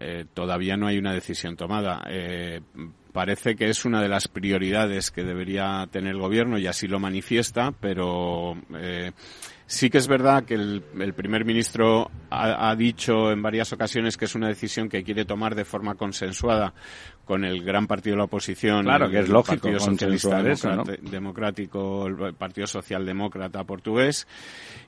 eh, todavía no hay una decisión tomada. Eh, parece que es una de las prioridades que debería tener el gobierno y así lo manifiesta, pero sí que es verdad que el, primer ministro ha dicho en varias ocasiones que es una decisión que quiere tomar de forma consensuada con el gran partido de la oposición, Claro, que es el lógico Partido Socialista eso, ¿no? Democrático, el Partido Socialdemócrata portugués.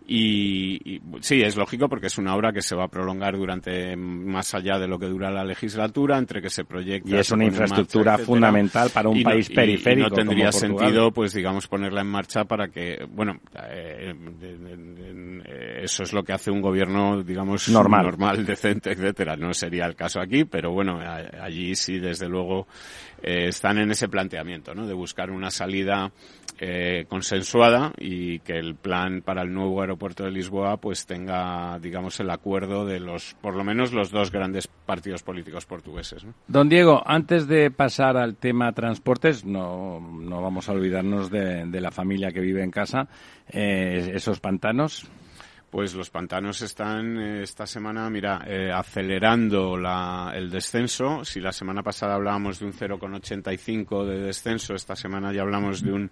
Y, y, sí, es lógico porque es una obra que se va a prolongar durante más allá de lo que dura la legislatura, entre que se proyecta. Y es una marcha, infraestructura fundamental para un Y país periférico Y no tendría como sentido, pues digamos, ponerla en marcha para que, bueno, eh, eh, eso es lo que hace un gobierno, digamos, Normal. normal, [laughs] decente, etcétera. No sería el caso aquí, pero bueno, a- allí sí, desde luego, eh, están en ese planteamiento, ¿no? De buscar una salida eh, consensuada y que el plan para el nuevo aeropuerto de Lisboa pues tenga, digamos, el acuerdo de los, por lo menos los dos grandes partidos políticos portugueses. Don Diego, antes de pasar al tema transportes, no, no vamos a olvidarnos de, de la familia que vive en casa. Eh, esos pantanos, Pues los pantanos están eh, esta semana, mira, eh, acelerando la, el descenso. Si la semana pasada hablábamos de un 0,85 de descenso, esta semana ya hablamos de un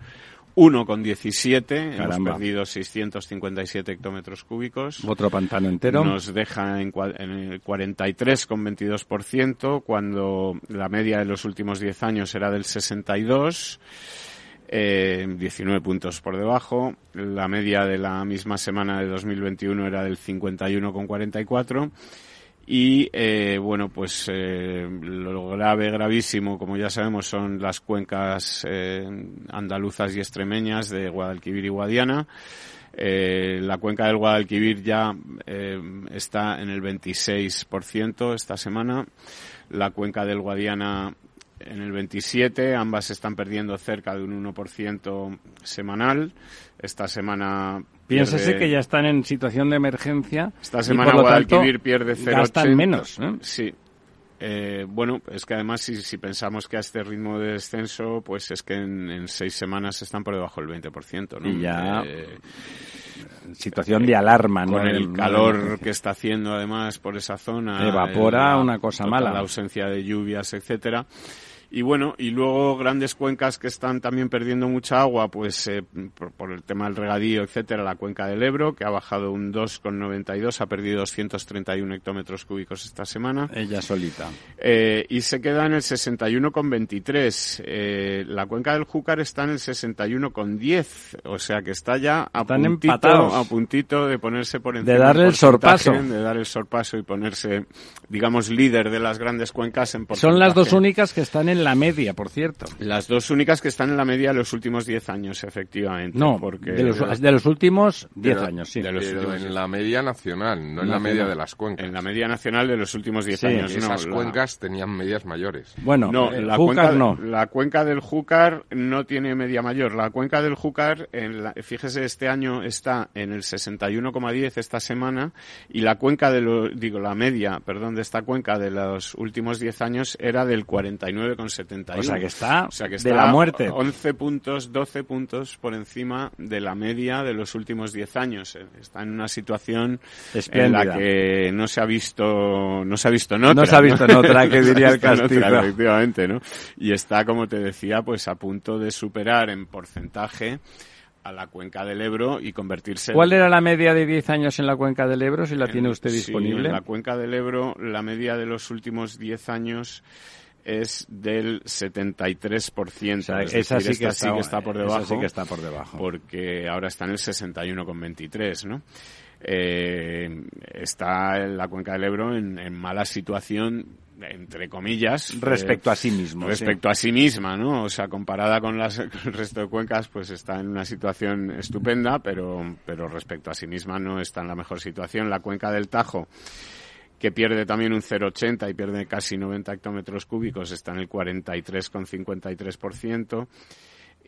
1,17. Hemos perdido 657 hectómetros cúbicos. otro pantano entero. Nos deja en, en el 43,22%, cuando la media de los últimos 10 años era del 62, eh, 19 puntos por debajo. La media de la misma semana de 2021 era del 51,44. Y eh, bueno, pues eh, lo grave, gravísimo, como ya sabemos, son las cuencas eh, andaluzas y extremeñas de Guadalquivir y Guadiana. Eh, la cuenca del Guadalquivir ya eh, está en el 26% esta semana. La cuenca del Guadiana en el 27. Ambas están perdiendo cerca de un 1% semanal. Esta semana. Piénsese pierde- que ya están en situación de emergencia. esta y, semana por lo tanto, Guadalquivir pierde 0,80. Gastan menos. ¿eh? Sí. Eh, bueno, es que además si, si pensamos que a este ritmo de descenso, pues es que en, en seis semanas están por debajo del 20%, ¿no? Y ya Eh, Situación de alarma, ¿no? con el calor [laughs] que está haciendo además por esa zona. Evapora la una cosa mala. ausencia de lluvias, etcétera. Y bueno, y luego grandes cuencas que están también perdiendo mucha agua, pues eh, por, el tema del regadío, etcétera, la cuenca del Ebro, que ha bajado un 2,92, ha perdido 231 hectómetros cúbicos esta semana. Ella solita. Eh, y se queda en el 61,23. Eh, la cuenca del Júcar está en el 61,10, o sea que está ya a puntito, a puntito de ponerse por encima. De darle el sorpaso. De dar el sorpaso y ponerse, digamos, líder de las grandes cuencas en porcentaje. Son las dos únicas que están en la media, por cierto. Las dos únicas que están en la media de los últimos 10 años, efectivamente. No, porque de los, de los últimos 10 años, sí. De los en la media nacional, no en la media de las cuencas. En la media nacional de los últimos 10 años. Esas cuencas tenían medias mayores. Bueno, no, la cuenca, no. La cuenca del Júcar no tiene media mayor. La cuenca del Júcar, en la, fíjese, este año está en el 61,10 esta semana y la cuenca de lo, digo, la media, perdón, de esta cuenca de los últimos 10 años era del 49,71. O sea que está, o sea que está de la muerte. 11 puntos, 12 puntos por encima de la media de los últimos 10 años. Está en una situación en la que no se ha visto, no se ha visto en otra. No [laughs] se ha visto en otra, que diría el Castillo. efectivamente, ¿no? Y está, como te decía, pues a punto de superar en porcentaje a la cuenca del Ebro y convertirse. ¿Cuál era la media de 10 años en la cuenca del Ebro, si la tiene usted disponible? en la cuenca del Ebro, la media de los últimos 10 años es del 73%. O sea, esa sí, que está, que está por debajo. sí que está por debajo. Porque ahora está en el 61,23, ¿no? Eh, está la cuenca del Ebro en, mala situación entre comillas respecto a sí mismo respecto a sí misma no o sea comparada con, las, [laughs] el resto de cuencas pues está en una situación estupenda pero pero respecto a sí misma no está en la mejor situación la cuenca del Tajo que pierde también un 0,80 y pierde casi 90 hectómetros cúbicos, está en el 43,53%.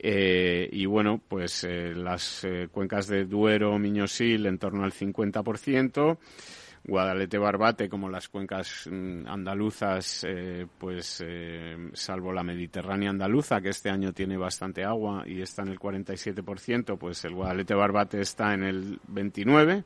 Eh, y bueno, pues eh, las eh, cuencas de Duero, Miñosil en torno al 50%. Guadalete Barbate, como las cuencas mm, andaluzas, eh, pues salvo la Mediterránea andaluza, que este año tiene bastante agua y está en el 47%, pues el Guadalete Barbate está en el 29%.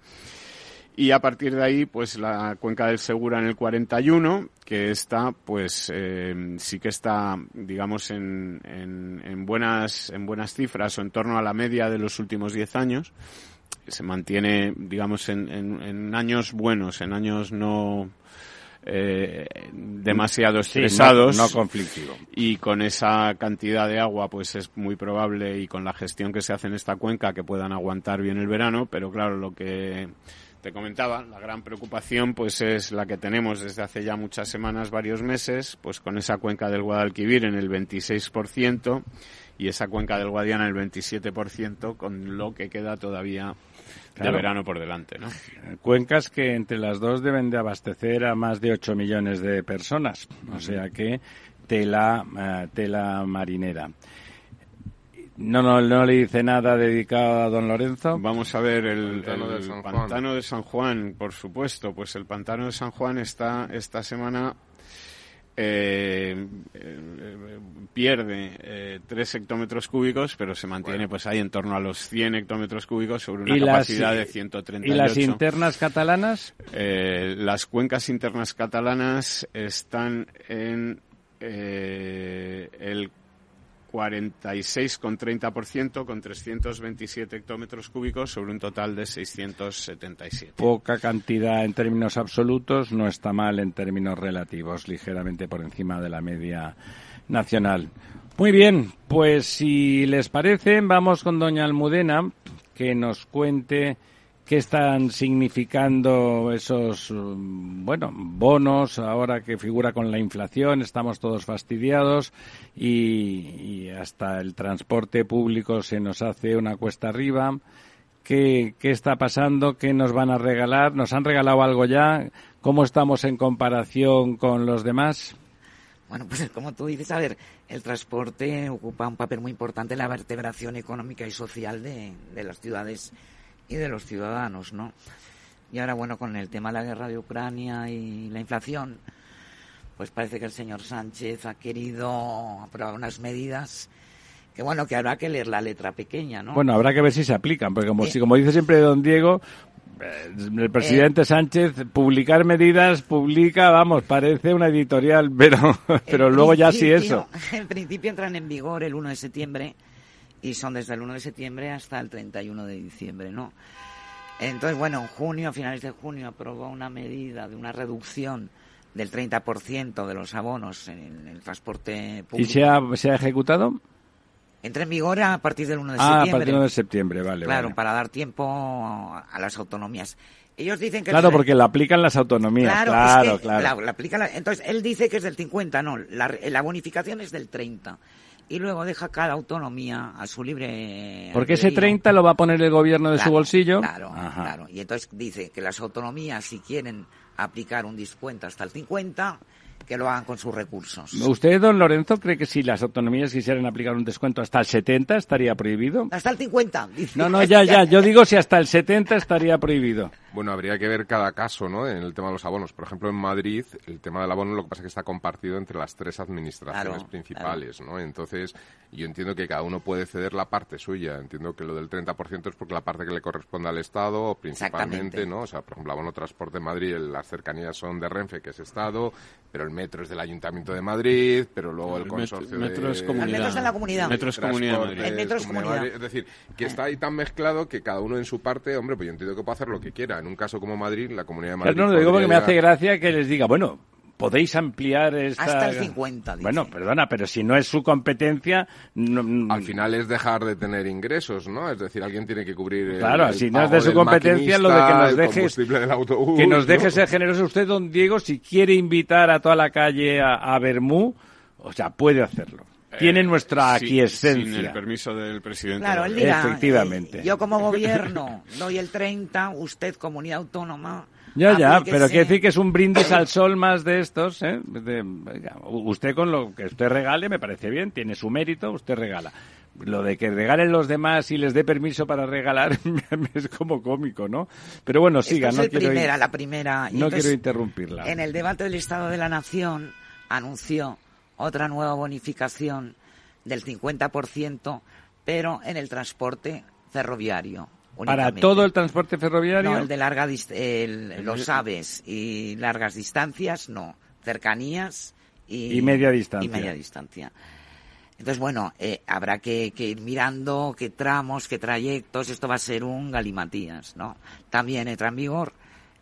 Y a partir de ahí, pues la cuenca del Segura en el 41, que está, pues eh, sí que está, digamos, en, en, buenas, en buenas cifras o en torno a la media de los últimos 10 años. Se mantiene, digamos, en, en años buenos, en años no, eh, demasiado estresados. no, conflictivo. Y con esa cantidad de agua, pues es muy probable y con la gestión que se hace en esta cuenca que puedan aguantar bien el verano, pero claro, lo que te comentaba, la gran preocupación pues es la que tenemos desde hace ya muchas semanas, varios meses, pues con esa cuenca del Guadalquivir en el 26% y esa cuenca del Guadiana en el 27% con lo que queda todavía de verano por delante, ¿no? Cuencas que entre las dos deben de abastecer a más de 8 millones de personas, o sea que tela, eh, tela marinera. No, no, no le dice nada dedicado a don Lorenzo. Vamos a ver el, pantano, de San Juan, por supuesto. Pues el pantano de San Juan está esta semana eh, eh, pierde 3 eh, hectómetros cúbicos, pero se mantiene pues ahí en torno a los 100 hectómetros cúbicos sobre una capacidad de 138. ¿Y las internas catalanas? las cuencas internas catalanas están en el 46,30% con 327 hectómetros cúbicos sobre un total de 677. Poca cantidad en términos absolutos, no está mal en términos relativos, ligeramente por encima de la media nacional. Muy bien, pues si les parece, vamos con doña Almudena que nos cuente ¿Qué están significando esos, mm, bueno, bonos ahora que figura con la inflación? Estamos todos fastidiados y, hasta el transporte público se nos hace una cuesta arriba. ¿Qué, ¿Qué está pasando? ¿Qué nos van a regalar? ¿Nos han regalado algo ya? ¿Cómo estamos en comparación con los demás? Bueno, pues como tú dices, a ver, el transporte ocupa un papel muy importante en la vertebración económica y social de, de las ciudades y de los ciudadanos, ¿no? Y ahora, bueno, con el tema de la guerra de Ucrania y la inflación, pues parece que el señor Sánchez ha querido aprobar unas medidas Que bueno, que habrá que leer la letra pequeña, ¿no? Bueno, habrá que ver si se aplican, porque como, Eh. si, como dice siempre don Diego, eh, el presidente Sánchez, publicar medidas, publica, vamos, parece una editorial, pero, [laughs] pero luego ya sí eso. En principio entran en vigor el 1 de septiembre y son desde el 1 de septiembre hasta el 31 de diciembre, ¿no? Entonces, bueno, en junio, a finales de junio, aprobó una medida de una reducción del 30% de los abonos en el transporte ¿Y público. se ha, se ha ejecutado? Entra en vigor a partir del 1 de Ah, a septiembre. partir del 1 de septiembre, vale. Claro, vale. para dar tiempo a las autonomías. Ellos dicen que Claro, porque la aplican las autonomías, Claro, claro, es que claro. la- la- entonces, él dice que es del 50, no, la, la bonificación es del 30. Y luego deja cada autonomía a su libre... Porque ese albedrío. 30 lo va a poner el gobierno de su bolsillo. Claro, Ajá. claro. Y entonces dice que las autonomías, si quieren aplicar un descuento hasta el 50, que lo hagan con sus recursos. ¿Usted, don Lorenzo, cree que si las autonomías quisieran aplicar un descuento hasta el 70 estaría prohibido? Hasta el 50, dice. No, no, ya, ya. [laughs] Yo digo si hasta el 70 estaría prohibido. Bueno, habría que ver cada caso, ¿no? En el tema de los abonos. Por ejemplo, en Madrid, el tema del abono lo que pasa es que está compartido entre las tres administraciones Claro, principales, ¿no? Entonces, yo entiendo que cada uno puede ceder la parte suya. Entiendo que lo del 30% es porque la parte que le corresponde al Estado, principalmente. ¿no? O sea, por ejemplo, abono transporte en Madrid, las cercanías son de Renfe, que es Estado, pero el metro es del Ayuntamiento de Madrid, pero luego el, El consorcio metro- metro de... es comunidad. El metro es de la comunidad. El metro es comunidad de Transportes, Madrid. El metro es comunidad. Es decir, que está ahí tan mezclado que cada uno en su parte, hombre, pues yo entiendo que puede hacer lo que quiera. En un caso como Madrid, la Comunidad de Madrid... no, lo digo porque me hace gracia que les diga, bueno, podéis ampliar esta... Hasta el 50, dice. Bueno, perdona, pero si no es su competencia... no- Al final es dejar de tener ingresos, ¿no? Es decir, alguien tiene que cubrir el, Claro, el si no es de su competencia, lo de que nos dejes- combustible del autobús, que nos ¿no? deje ser generoso usted, don Diego, si quiere invitar a toda la calle a, a Bermú, o sea, puede hacerlo. Tiene Eh, nuestra sin- aquiescencia. Sin el permiso del presidente. Claro, él ¿no? dirá, Efectivamente. eh, yo como [laughs] gobierno doy el 30, usted comunidad autónoma... Ya, ya, pero quiere decir que es un brindis al sol más de estos, ¿eh? De- venga, usted con lo que usted regale me parece bien, tiene su mérito, usted regala. Lo de que regalen los demás y les dé permiso para regalar [laughs] es como cómico, ¿no? Pero bueno, Esto siga, es no el quiero, primera, la primera. Y no entonces, quiero interrumpirla. En el debate del Estado de la Nación anunció otra nueva bonificación del 50%, pero en el transporte ferroviario. Para todo el transporte ferroviario. No, el de larga el- los aves y largas distancias, no. Cercanías y, Y media distancia. Y media distancia. Entonces, bueno, eh, habrá que, que ir mirando qué tramos, qué trayectos. Esto va a ser un galimatías, ¿no? También entra en vigor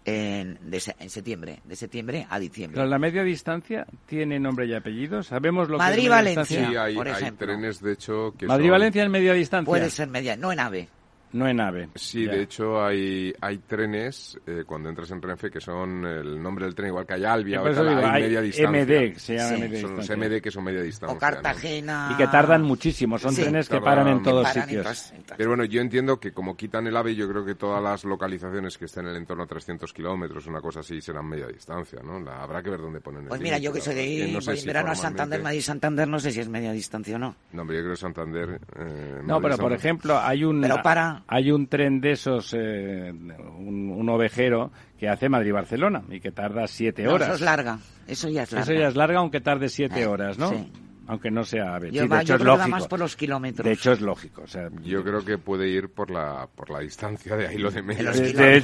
en, de en septiembre, de septiembre a diciembre. Pero la media distancia tiene nombre y apellido. ¿Sabemos lo que es Madrid-Valencia. Sí, hay, por hay ejemplo. trenes, de hecho, que son- Madrid-Valencia en media distancia. Puede ser media, no en ave. No en AVE. Sí, Ya. de hecho hay, hay trenes eh, cuando entras en Renfe que son el nombre del tren, igual que hay Albia, o tal, digo, hay, hay media distancia. MD, se llama Sí. media Son los. MD que son media distancia. O ¿no? Cartagena. Y que tardan muchísimo. Son Sí. trenes que paran en todos Paran en sitios. en todas- Pero bueno, yo entiendo que como quitan el AVE, yo creo que todas las localizaciones que estén en el entorno a 300 kilómetros, una cosa así, serán media distancia, ¿no? La- habrá que ver dónde ponen el Pues mira, yo que soy de verdad. ahí, no sé en si verano a Santander, Madrid-Santander, no sé si es media distancia o no. No, hombre, yo creo que Santander... eh, No, pero por ejemplo, hay un Pero para- hay un tren de esos, eh, un, un ovejero que hace Madrid-Barcelona y que tarda siete No, horas. eso es larga. Eso ya es larga. Eso ya es larga, aunque tarde siete Eh, horas, ¿no? sí. Aunque no sea AVE. Yo, Sí, va- de hecho yo es creo que va lógico. más por los kilómetros. De hecho es lógico. O sea, Yo creo que puede ir por la, por la distancia, de ahí lo de media los de, distancia. de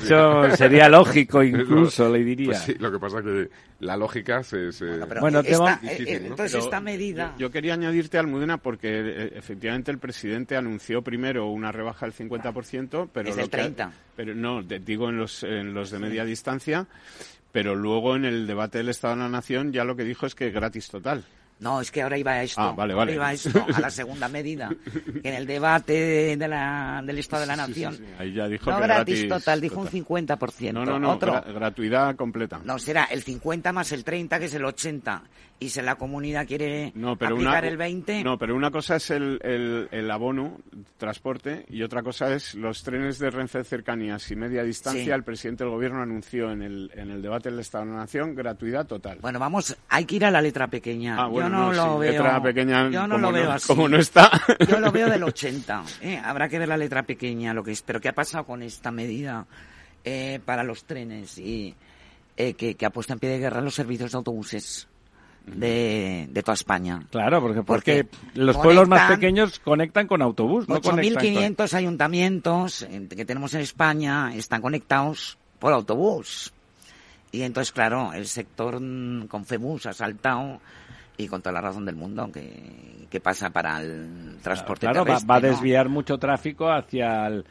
hecho sería lógico [laughs] Es lo- incluso, le diría. Pues sí, lo que pasa que la lógica se... se- Bueno, pero Bueno, esta- tema- eh, Difícil, eh, ¿no? entonces Pero esta medida... Yo, yo quería añadirte, Almudena, porque eh, efectivamente el presidente anunció primero una rebaja del 50%, pero... Es lo del que- 30. pero no, de- digo en los, en los de media distancia, pero luego en el debate del Estado de la Nación ya lo que dijo es que gratis total. No, es que ahora iba a esto. Ah, vale, vale. iba a esto, a la segunda medida. Que en el debate de la, del Estado de la Sí, sí, Nación... sí, Ahí ya dijo No que gratis, gratis total, dijo total. un 50%. No, no, no, Otro, gra- gratuidad completa. no, será el 50 más el 30, que es el 80. Y si la comunidad quiere No, pero aplicar una, el 20... No, pero una cosa es el, el, el abono, transporte, y otra cosa es los trenes de Renfe cercanías y media distancia. El presidente del gobierno anunció en el, en el debate del Estado de la Nación gratuidad total. Bueno, vamos, hay que ir a la letra pequeña. Ah, bueno, yo no, no, lo veo. letra pequeña, yo no como lo veo no- así. como no está. Yo lo veo del [laughs] 80. ¿eh? Habrá que ver la letra pequeña, lo que es. Pero ¿qué ha pasado con esta medida eh, para los trenes y eh, que, que ha puesto en pie de guerra los servicios de autobuses? de, de toda España. Claro, porque, Porque porque los pueblos más pequeños conectan con autobús, no conectan con... 8.500 ayuntamientos eh, que tenemos en España están conectados por autobús. Y entonces, claro, el sector mm, con FEBUS ha saltado y con toda la razón del mundo que, que pasa para el transporte Claro, va, terrestre. va a ¿no? desviar mucho tráfico hacia el...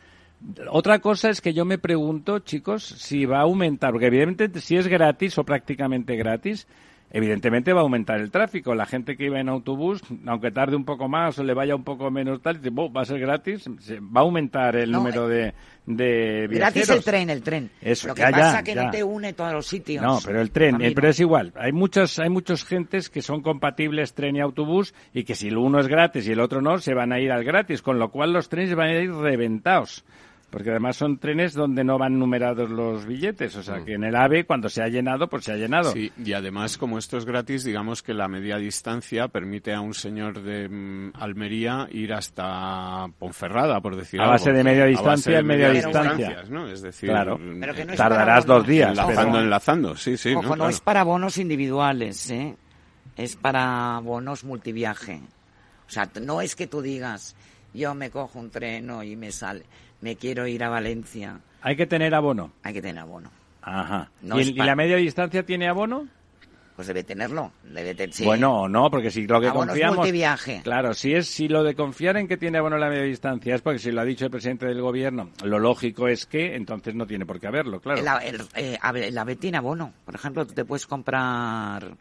Otra cosa es que yo me pregunto, chicos, si va a aumentar, porque evidentemente si es gratis o prácticamente gratis, evidentemente va a aumentar el tráfico. La gente que iba en autobús, aunque tarde un poco más o le vaya un poco menos tal, dice, "Bo, va a ser gratis, va a aumentar el No, número de, de viajeros. Gratis el tren, el tren. Eso, Lo que ya, pasa que ya. no te une todos los sitios. No, pero el tren, Camino. eh, pero es igual. Hay muchos, hay muchos gentes que son compatibles tren y autobús y que si el uno es gratis y el otro no, se van a ir al gratis, con lo cual los trenes van a ir reventados. Porque además son trenes donde no van numerados los billetes, o sea que en el AVE cuando se ha llenado, pues se ha llenado. Sí, y además, como esto es gratis, digamos que la media distancia permite a un señor de mm, Almería ir hasta Ponferrada, por decir A algo. base de media A distancia base en media distancia. ¿no? Es decir, Claro. mm, Pero que no es Tardarás dos días. bonos. enlazando, pero- enlazando, sí, sí. Ojo, ¿no? no Claro. es para bonos individuales, ¿eh? Es para bonos multiviaje. O sea, no es que tú digas, yo me cojo un tren y me sale, me quiero ir a Valencia. Hay que tener abono. Hay que tener abono. Ajá. No ¿Y, es el- y pa- la media distancia tiene abono? Pues debe tenerlo. Debe te- sí. Bueno, no, porque si lo que Abonos confiamos... multiviaje. Claro, si es si lo de confiar en que tiene abono la media distancia es porque si lo ha dicho el presidente del gobierno, lo lógico es que entonces no tiene por qué haberlo, claro. El, a- el, eh, el AVE tiene abono. Por ejemplo, tú te puedes comprar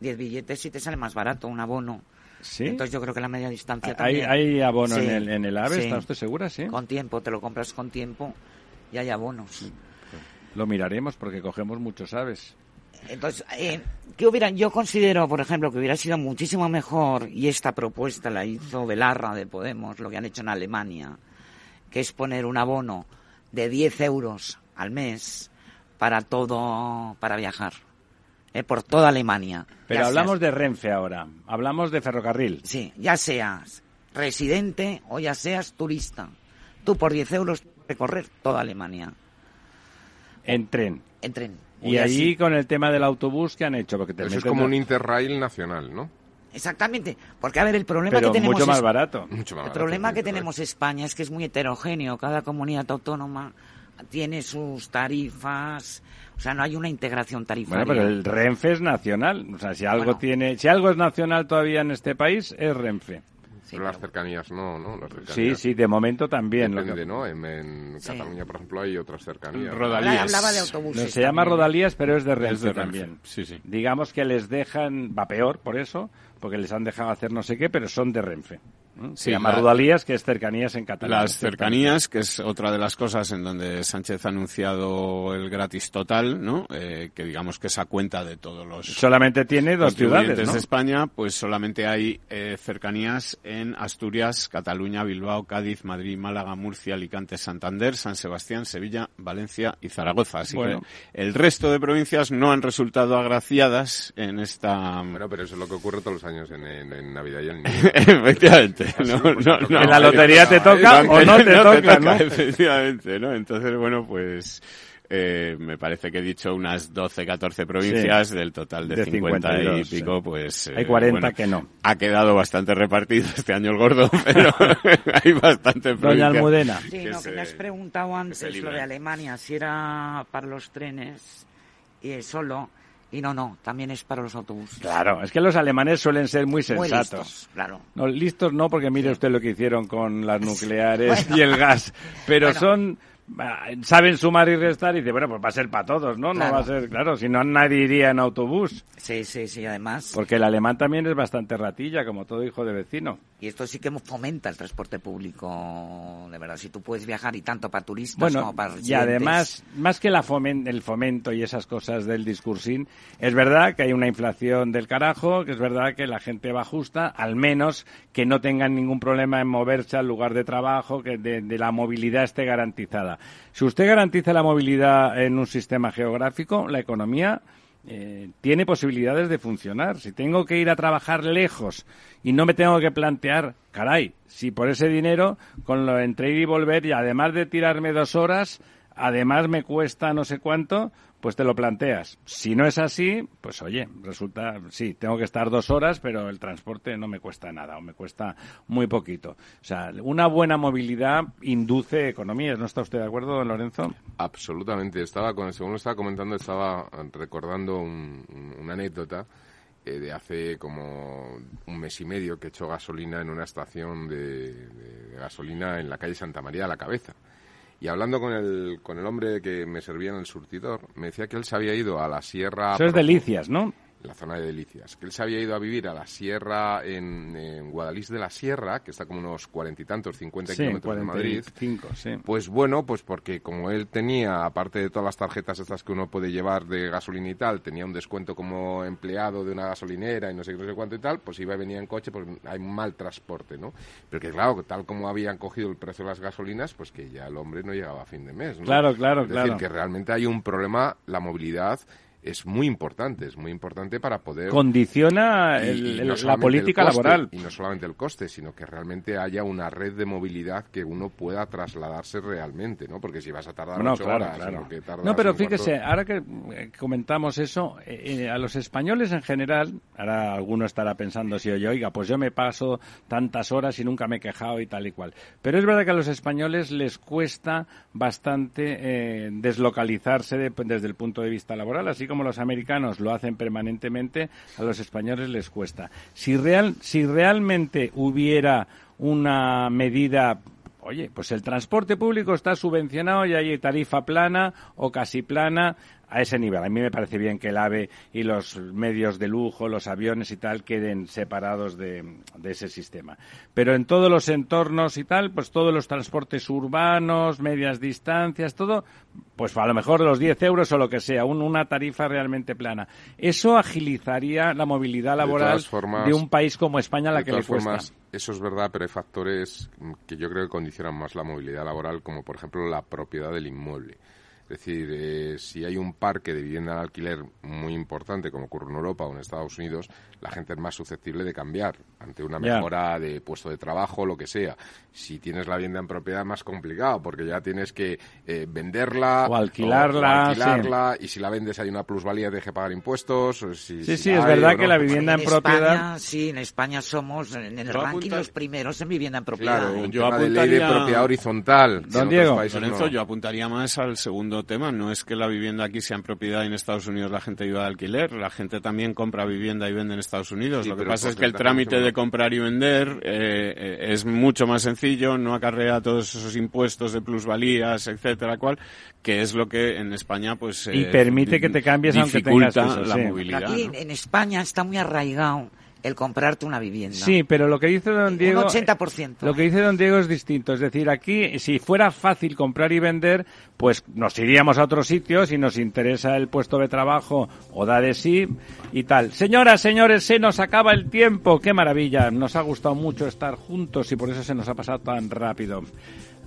10 billetes y te sale más barato un abono. ¿Sí? Entonces yo creo que la media distancia ¿Hay, también. hay abono Sí, en, el, en el AVE? sí. ¿Está usted segura? Sí. Con tiempo, te lo compras con tiempo y hay abonos. Lo miraremos porque cogemos muchos aves. Entonces, eh, ¿qué hubiera, yo considero, por ejemplo, que hubiera sido muchísimo mejor, y esta propuesta la hizo Belarra de Podemos, lo que han hecho en Alemania, que es poner un abono de 10 euros al mes para todo, para viajar, eh, por toda Alemania. Pero Ya hablamos seas- de Renfe ahora, hablamos de ferrocarril. Sí, ya seas residente o ya seas turista. Tú por 10 euros recorrer toda Alemania En tren. en tren. Y allí con el tema del autobús que han hecho, porque te Eso es como un Interrail nacional, ¿no? Exactamente, porque a ver, el problema pero que tenemos mucho más es- barato. Mucho más El barato problema que tenemos España es que es muy heterogéneo. Cada comunidad autónoma tiene sus tarifas. O sea, no hay una integración tarifaria. Bueno, pero el Renfe es nacional. O sea, si algo Bueno. tiene, si algo es nacional todavía en este país es Renfe. Sí, Pero las cercanías no, ¿no? Las Sí, cercanías sí, de momento también. lo Depende, que- ¿no? En, en Sí. Cataluña, por ejemplo, hay otras cercanías. Rodalías. Hablaba de No, autobuses. se llama. Rodalías, pero es de Renfe Es de Renfe, también. sí, sí. Digamos que les dejan, va peor por eso, porque les han dejado hacer no sé qué, pero son de Renfe. Se Sí, llama la- Rodalías, que es cercanías en catalán. Las cercanías, que es otra de las cosas en donde Sánchez ha anunciado el gratis total, ¿no? Eh, que digamos que es a cuenta de todos los Solamente tiene dos ciudades, ¿no? de España, pues solamente hay eh, cercanías en Asturias, Cataluña, Bilbao, Cádiz, Madrid, Málaga, Murcia, Alicante, Santander, San Sebastián, Sevilla, Valencia y Zaragoza. Así Bueno. que el resto de provincias no han resultado agraciadas en esta... Bueno, pero eso es lo que ocurre todos los años en, en- en Navidad y en [laughs] Efectivamente. [laughs] Así, No, no, no. En la lotería te toca o no te no toca, ¿no? Efectivamente, ¿no? Entonces, bueno, pues eh, me parece que he dicho unas 12, 14 provincias del total de, De 50 52, y pico, sí. pues... Hay eh, 40 bueno, que no. Ha quedado bastante repartido este año el gordo, [laughs] pero [laughs] hay bastante Doña provincias Almudena. Sí, que no, se- que me has preguntado antes lo de Alemania, si era para los trenes y solo. Y no, no, también es para los autobuses. Claro, es que los alemanes suelen ser muy Muy sensatos. listos, claro. No, listos no, porque mire usted lo que hicieron con las nucleares [laughs] y el gas. Pero Bueno. son. ah, Saben sumar y restar y dice, bueno, pues va a ser para todos, ¿no? No va a ser, claro, si no nadie iría en autobús. Sí, sí, sí, además. Porque el alemán también es bastante ratilla, como todo hijo de vecino. Y esto sí que fomenta el transporte público, de verdad. Si tú puedes viajar y tanto para turistas Bueno, como para y residentes. además, más que la fomen- el fomento y esas cosas del discursín, es verdad que hay una inflación del carajo, que es verdad que la gente va justa, al menos que no tengan ningún problema en moverse al lugar de trabajo, que de, de la movilidad esté garantizada. Si usted garantiza la movilidad en un sistema geográfico, la economía eh, tiene posibilidades de funcionar. Si tengo que ir a trabajar lejos y no me tengo que plantear, caray, si por ese dinero, con lo entre ir y volver, y además de tirarme dos horas, además me cuesta no sé cuánto, pues te lo planteas. Si no es así, pues oye, resulta, sí, tengo que estar dos horas, pero el transporte no me cuesta nada o me cuesta muy poquito. O sea, una buena movilidad induce economías. ¿No está usted de acuerdo, don Lorenzo? Absolutamente. Estaba, con, según lo estaba comentando, estaba recordando una anécdota eh, de hace como un mes y medio que he hecho gasolina en una estación de, gasolina en la calle Santa María de la Cabeza. Y hablando con el, con el hombre que me servía en el surtidor, me decía que él se había ido a la sierra... Eso es delicias, ¿no? La zona de Delicias, que él se había ido a vivir a la sierra en, Guadalís de la Sierra, que está como unos cuarenta y tantos, cincuenta kilómetros de Madrid. Sí. Pues bueno, pues porque como él tenía, aparte de todas las tarjetas estas que uno puede llevar de gasolina y tal, tenía un descuento como empleado de una gasolinera y no sé qué, no sé cuánto y tal, pues iba y venía en coche, pues hay mal transporte, ¿no? Pero que claro, tal como habían cogido el precio de las gasolinas, pues que ya el hombre no llegaba a fin de mes, ¿no? Claro, claro, es claro. decir, que realmente hay un problema, la movilidad es muy importante, es muy importante para poder... Condiciona la política laboral. Y no solamente el coste, sino que realmente haya una red de movilidad que uno pueda trasladarse realmente, ¿no? Porque si vas a tardar no, ocho horas... no, pero fíjese, ahora que eh, comentamos eso, eh, eh, a los españoles en general, ahora alguno estará pensando si oye, oiga, pues yo me paso tantas horas y nunca me he quejado y tal y cual. Pero es verdad que a los españoles les cuesta bastante deslocalizarse desde el punto de vista laboral, así como como los americanos lo hacen permanentemente, a los españoles les cuesta. Si, real, si realmente hubiera una medida oye, pues el transporte público está subvencionado y hay tarifa plana o casi plana a ese nivel. A mí me parece bien que el AVE y los medios de lujo, los aviones y tal, queden separados de, ese sistema. Pero en todos los entornos y tal, pues todos los transportes urbanos, medias distancias, todo, pues a lo mejor los 10 euros o lo que sea, una tarifa realmente plana. Eso agilizaría la movilidad laboral de, un país como España a la que le cuesta. eso es verdad, pero hay factores que yo creo que condicionan más la movilidad laboral, como por ejemplo la propiedad del inmueble. Es decir, eh, si hay un parque de vivienda al alquiler muy importante, como ocurre en Europa o en Estados Unidos, la gente es más susceptible de cambiar ante una mejora de puesto de trabajo, lo que sea. Si tienes la vivienda en propiedad, más complicado, porque ya tienes que eh, venderla o alquilarla. alquilarla y si la vendes hay una plusvalía, de que pagar impuestos. sí, sí, es verdad que la vivienda en, propiedad. sí, en España somos en el ranking los primeros en vivienda en propiedad. Claro, yo apuntaría... de propiedad horizontal. Don Diego, yo apuntaría más al segundo tema. No es que la vivienda aquí sea en propiedad y en Estados Unidos la gente viva de alquiler. La gente también compra vivienda y vende en Estados Unidos. Lo que pasa es que el trámite de comprar y vender eh, eh, es mucho más sencillo, no acarrea todos esos impuestos de plusvalías, etcétera, cual, que es lo que en España pues y permite que te cambies aunque tengas la movilidad. Aquí en España está muy arraigado el comprarte una vivienda. Sí, pero lo que dice don Diego... Un 80%. Lo que dice don Diego es distinto. Es decir, aquí, si fuera fácil comprar y vender, pues nos iríamos a otros sitios y nos interesa el puesto de trabajo o da de sí y tal. Señoras, señores, se nos acaba el tiempo. ¡Qué maravilla! Nos ha gustado mucho estar juntos y por eso se nos ha pasado tan rápido.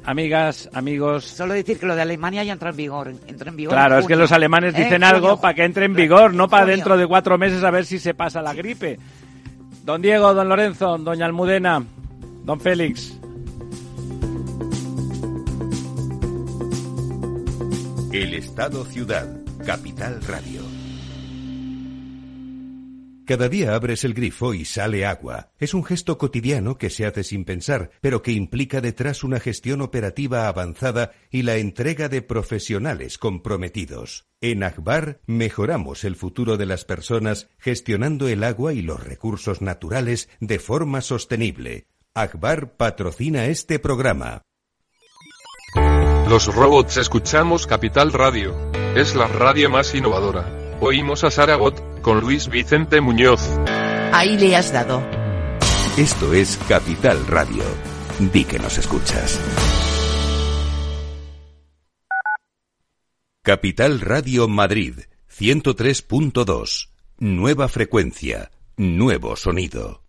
Amigas, amigos. Solo decir que lo de Alemania ya entra en vigor. Entra en vigor claro, es que los alemanes ¿Eh? dicen algo para que entre en vigor, no para dentro de cuatro meses a ver si se pasa la gripe. Don Diego, don Lorenzo, doña Almudena, don Félix. El Estado Ciudad, Capital Radio. Cada día abres el grifo y sale agua. Es un gesto cotidiano que se hace sin pensar, pero que implica detrás una gestión operativa avanzada y la entrega de profesionales comprometidos. En Akbar mejoramos el futuro de las personas gestionando el agua y los recursos naturales de forma sostenible. Akbar patrocina este programa. Los robots escuchamos Capital Radio. Es la radio más innovadora. Oímos a Saragot con Luis Vicente Muñoz. Ahí le has dado. Esto es Capital Radio. Di que nos escuchas. Capital Radio Madrid, 103.2. Nueva frecuencia, nuevo sonido.